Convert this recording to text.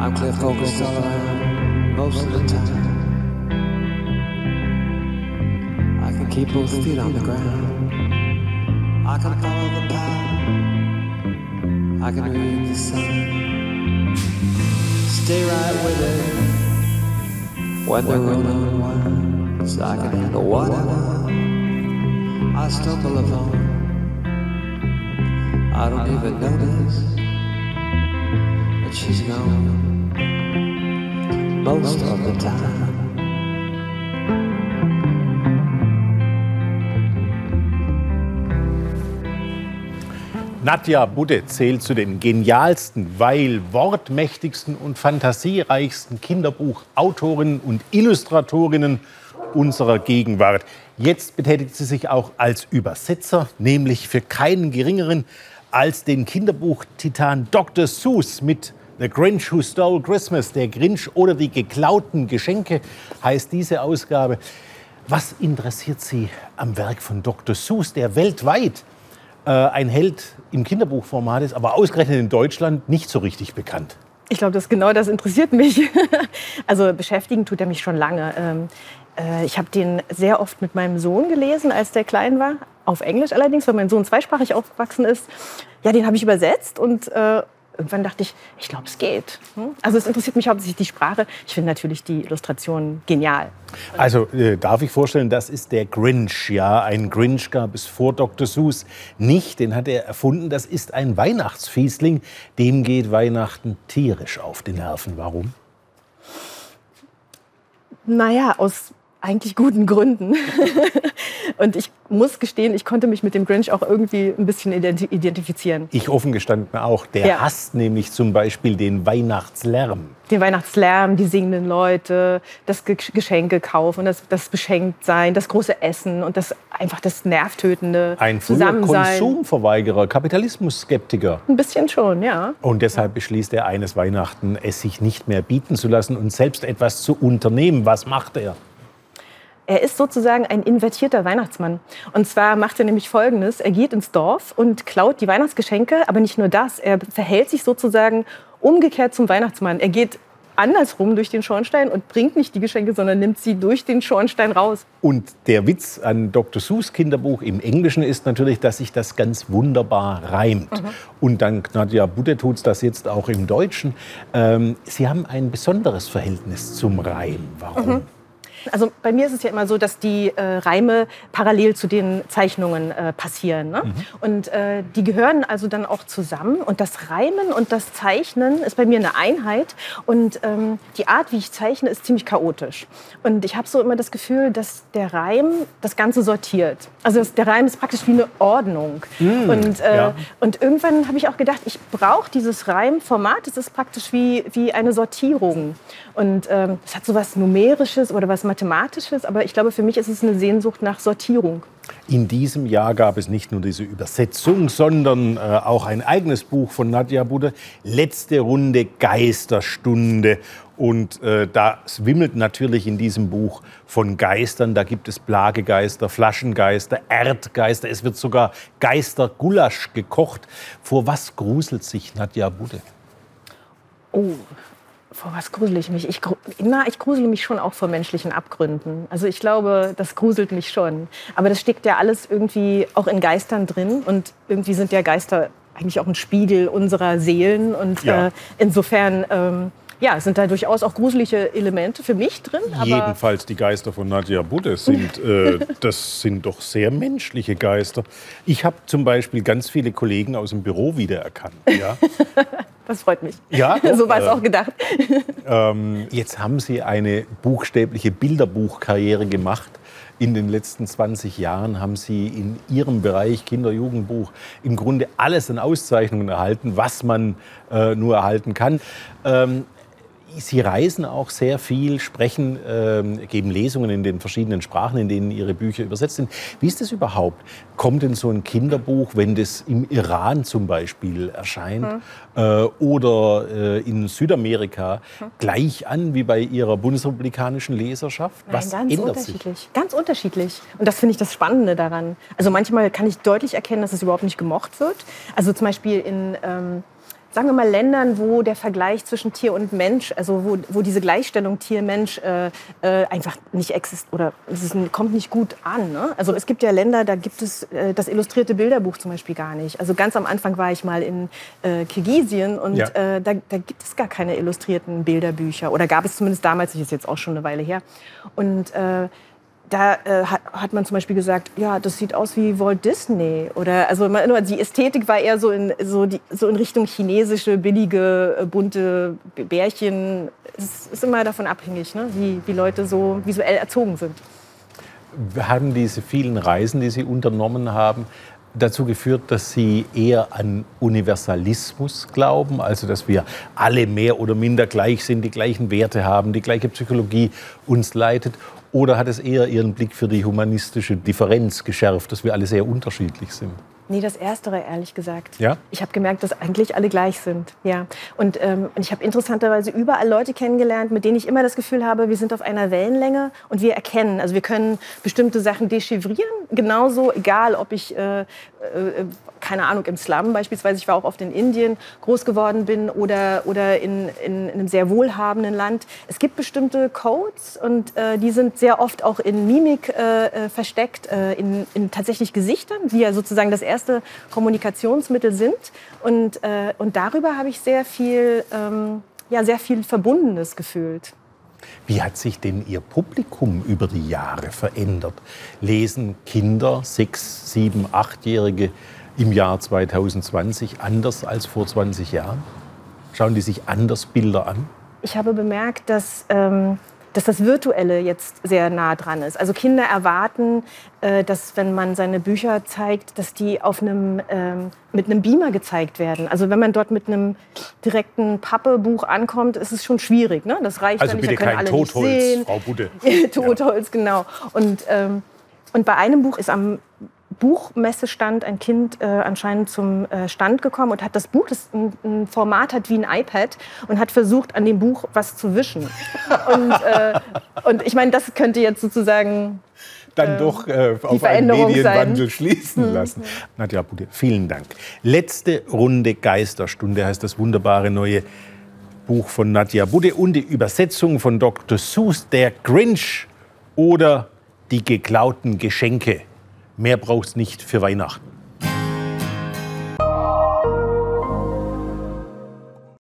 I'm clear focused all around uh, most of the time. I can keep both feet on the ground. I can follow the path. I can read the sun. Stay right with it. When the road unwinds, I can handle whatever. I stumble along. I don't even notice that she's gone most of the time. Nadja Budde zählt zu den genialsten, weil wortmächtigsten und fantasiereichsten Kinderbuchautorinnen und Illustratorinnen unserer Gegenwart. Jetzt betätigt sie sich auch als Übersetzer, nämlich für keinen geringeren als den Kinderbuch-Titan Dr. Seuss mit The Grinch Who Stole Christmas, der Grinch oder die geklauten Geschenke heißt diese Ausgabe. Was interessiert Sie am Werk von Dr. Seuss, der weltweit äh, ein Held im Kinderbuchformat ist, aber ausgerechnet in Deutschland nicht so richtig bekannt? Ich glaube, das genau das interessiert mich. also beschäftigen tut er mich schon lange. Ähm, äh, ich habe den sehr oft mit meinem Sohn gelesen, als der klein war. Auf Englisch allerdings, weil mein Sohn zweisprachig aufgewachsen ist. Ja, den habe ich übersetzt und äh, irgendwann dachte ich, ich glaube, es geht. Hm? Also es interessiert mich hauptsächlich die Sprache. Ich finde natürlich die Illustration genial. Also äh, darf ich vorstellen, das ist der Grinch. Ja, ein Grinch gab es vor Dr. Seuss nicht. Den hat er erfunden. Das ist ein Weihnachtsfiesling. Dem geht Weihnachten tierisch auf die Nerven. Warum? Naja, aus eigentlich guten Gründen. und ich muss gestehen, ich konnte mich mit dem Grinch auch irgendwie ein bisschen identifizieren. Ich offen gestanden auch. Der ja. hasst nämlich zum Beispiel den Weihnachtslärm. Den Weihnachtslärm, die singenden Leute, das Geschenke kaufen, das, das Beschenktsein, das große Essen und das einfach das Nervtötende Ein früher Konsumverweigerer, Kapitalismus-Skeptiker. Ein bisschen schon, ja. Und deshalb beschließt er eines Weihnachten, es sich nicht mehr bieten zu lassen und selbst etwas zu unternehmen. Was macht er? Er ist sozusagen ein invertierter Weihnachtsmann. Und zwar macht er nämlich Folgendes. Er geht ins Dorf und klaut die Weihnachtsgeschenke, aber nicht nur das. Er verhält sich sozusagen umgekehrt zum Weihnachtsmann. Er geht andersrum durch den Schornstein und bringt nicht die Geschenke, sondern nimmt sie durch den Schornstein raus. Und der Witz an Dr. Seuss Kinderbuch im Englischen ist natürlich, dass sich das ganz wunderbar reimt. Mhm. Und dank Nadja Budde tut das jetzt auch im Deutschen. Ähm, Sie haben ein besonderes Verhältnis zum Reim. Warum? Mhm. Also bei mir ist es ja immer so, dass die äh, Reime parallel zu den Zeichnungen äh, passieren. Ne? Mhm. Und äh, die gehören also dann auch zusammen. Und das Reimen und das Zeichnen ist bei mir eine Einheit. Und ähm, die Art, wie ich zeichne, ist ziemlich chaotisch. Und ich habe so immer das Gefühl, dass der Reim das Ganze sortiert. Also der Reim ist praktisch wie eine Ordnung. Mhm. Und, äh, ja. und irgendwann habe ich auch gedacht, ich brauche dieses Reimformat. Es ist praktisch wie, wie eine Sortierung. Und ähm, es hat so was Numerisches oder was Mathematisches, aber ich glaube, für mich ist es eine Sehnsucht nach Sortierung. In diesem Jahr gab es nicht nur diese Übersetzung, sondern äh, auch ein eigenes Buch von Nadja Budde, Letzte Runde Geisterstunde. Und äh, das wimmelt natürlich in diesem Buch von Geistern. Da gibt es Plagegeister, Flaschengeister, Erdgeister. Es wird sogar Geistergulasch gekocht. Vor was gruselt sich Nadja Budde? Oh, vor was grusel ich mich? Ich, na, ich grusele mich schon auch vor menschlichen Abgründen. Also ich glaube, das gruselt mich schon. Aber das steckt ja alles irgendwie auch in Geistern drin. Und irgendwie sind ja Geister eigentlich auch ein Spiegel unserer Seelen. Und ja. äh, insofern ähm, ja, sind da durchaus auch gruselige Elemente für mich drin. Jedenfalls die Geister von Nadja Budde sind, äh, das sind doch sehr menschliche Geister. Ich habe zum Beispiel ganz viele Kollegen aus dem Büro wiedererkannt. Ja? Das freut mich. Ja, doch, so war es äh, auch gedacht. Ähm, jetzt haben Sie eine buchstäbliche Bilderbuchkarriere gemacht. In den letzten 20 Jahren haben Sie in Ihrem Bereich Kinder-Jugendbuch im Grunde alles an Auszeichnungen erhalten, was man äh, nur erhalten kann. Ähm, Sie reisen auch sehr viel, sprechen, äh, geben Lesungen in den verschiedenen Sprachen, in denen Ihre Bücher übersetzt sind. Wie ist das überhaupt? Kommt denn so ein Kinderbuch, wenn das im Iran zum Beispiel erscheint hm. äh, oder äh, in Südamerika, hm. gleich an wie bei Ihrer bundesrepublikanischen Leserschaft? Nein, Was ganz ändert unterschiedlich. Sich? Ganz unterschiedlich. Und das finde ich das Spannende daran. Also manchmal kann ich deutlich erkennen, dass es überhaupt nicht gemocht wird. Also zum Beispiel in... Ähm sagen wir mal, Ländern, wo der Vergleich zwischen Tier und Mensch, also wo, wo diese Gleichstellung Tier-Mensch äh, äh, einfach nicht existiert oder es ist, kommt nicht gut an. Ne? Also es gibt ja Länder, da gibt es äh, das illustrierte Bilderbuch zum Beispiel gar nicht. Also ganz am Anfang war ich mal in äh, Kirgisien und ja. Äh, da, da, gibt es gar keine illustrierten Bilderbücher oder gab es zumindest damals, das ist jetzt auch schon eine Weile her. Und äh, da äh, hat, hat, man zum Beispiel gesagt, ja, das sieht aus wie Walt Disney. Oder also man, die Ästhetik war eher so in, so, die, so in Richtung chinesische, billige, äh, bunte Bärchen. Es ist immer davon abhängig, ne? wie, wie Leute so visuell erzogen sind. Haben diese vielen Reisen, die Sie unternommen haben, dazu geführt, dass Sie eher an Universalismus glauben, also dass wir alle mehr oder minder gleich sind, die gleichen Werte haben, die gleiche Psychologie uns leitet? Oder hat es eher Ihren Blick für die humanistische Differenz geschärft, dass wir alle sehr unterschiedlich sind? Nee, das Erstere, ehrlich gesagt. Ja? Ich habe gemerkt, dass eigentlich alle gleich sind. Ja. Und ähm, ich habe interessanterweise überall Leute kennengelernt, mit denen ich immer das Gefühl habe, wir sind auf einer Wellenlänge und wir erkennen. Also wir können bestimmte Sachen dechiffrieren, genauso, egal ob ich äh, äh, keine Ahnung, im Slum beispielsweise, ich war auch oft in Indien, groß geworden bin oder, oder in, in, in einem sehr wohlhabenden Land. Es gibt bestimmte Codes und äh, die sind sehr oft auch in Mimik äh, äh, versteckt, äh, in, in tatsächlich Gesichtern, die ja sozusagen das erste Kommunikationsmittel sind. Und, äh, und darüber habe ich sehr viel, ähm, ja, sehr viel Verbundenes gefühlt. Wie hat sich denn Ihr Publikum über die Jahre verändert? Lesen Kinder, sechs, sieben, achtjährige im Jahr 2020 anders als vor 20 Jahren? Schauen die sich anders Bilder an? Ich habe bemerkt, dass, ähm, dass das Virtuelle jetzt sehr nah dran ist. Also Kinder erwarten, äh, dass wenn man seine Bücher zeigt, dass die auf einem, ähm, mit einem Beamer gezeigt werden. Also wenn man dort mit einem direkten Pappebuch ankommt, ist es schon schwierig. Ne? Das reicht also dann nicht, bitte da kein alle Totholz. Frau Budde. Totholz, ja. genau. Und, ähm, und bei einem Buch ist am Buchmessestand ein Kind äh, anscheinend zum äh, Stand gekommen und hat das Buch, das ein, ein, Format hat wie ein iPad, und hat versucht, an dem Buch was zu wischen. und, äh, und ich meine, das könnte jetzt sozusagen dann ähm, doch äh, auf einen Medienwandel sein. schließen mhm. lassen. Nadja Bude, vielen Dank. Letzte Runde Geisterstunde heißt das wunderbare neue Buch von Nadja Budde und die Übersetzung von Dr. Seuss, Der Grinch oder die geklauten Geschenke. Mehr braucht es nicht für Weihnachten.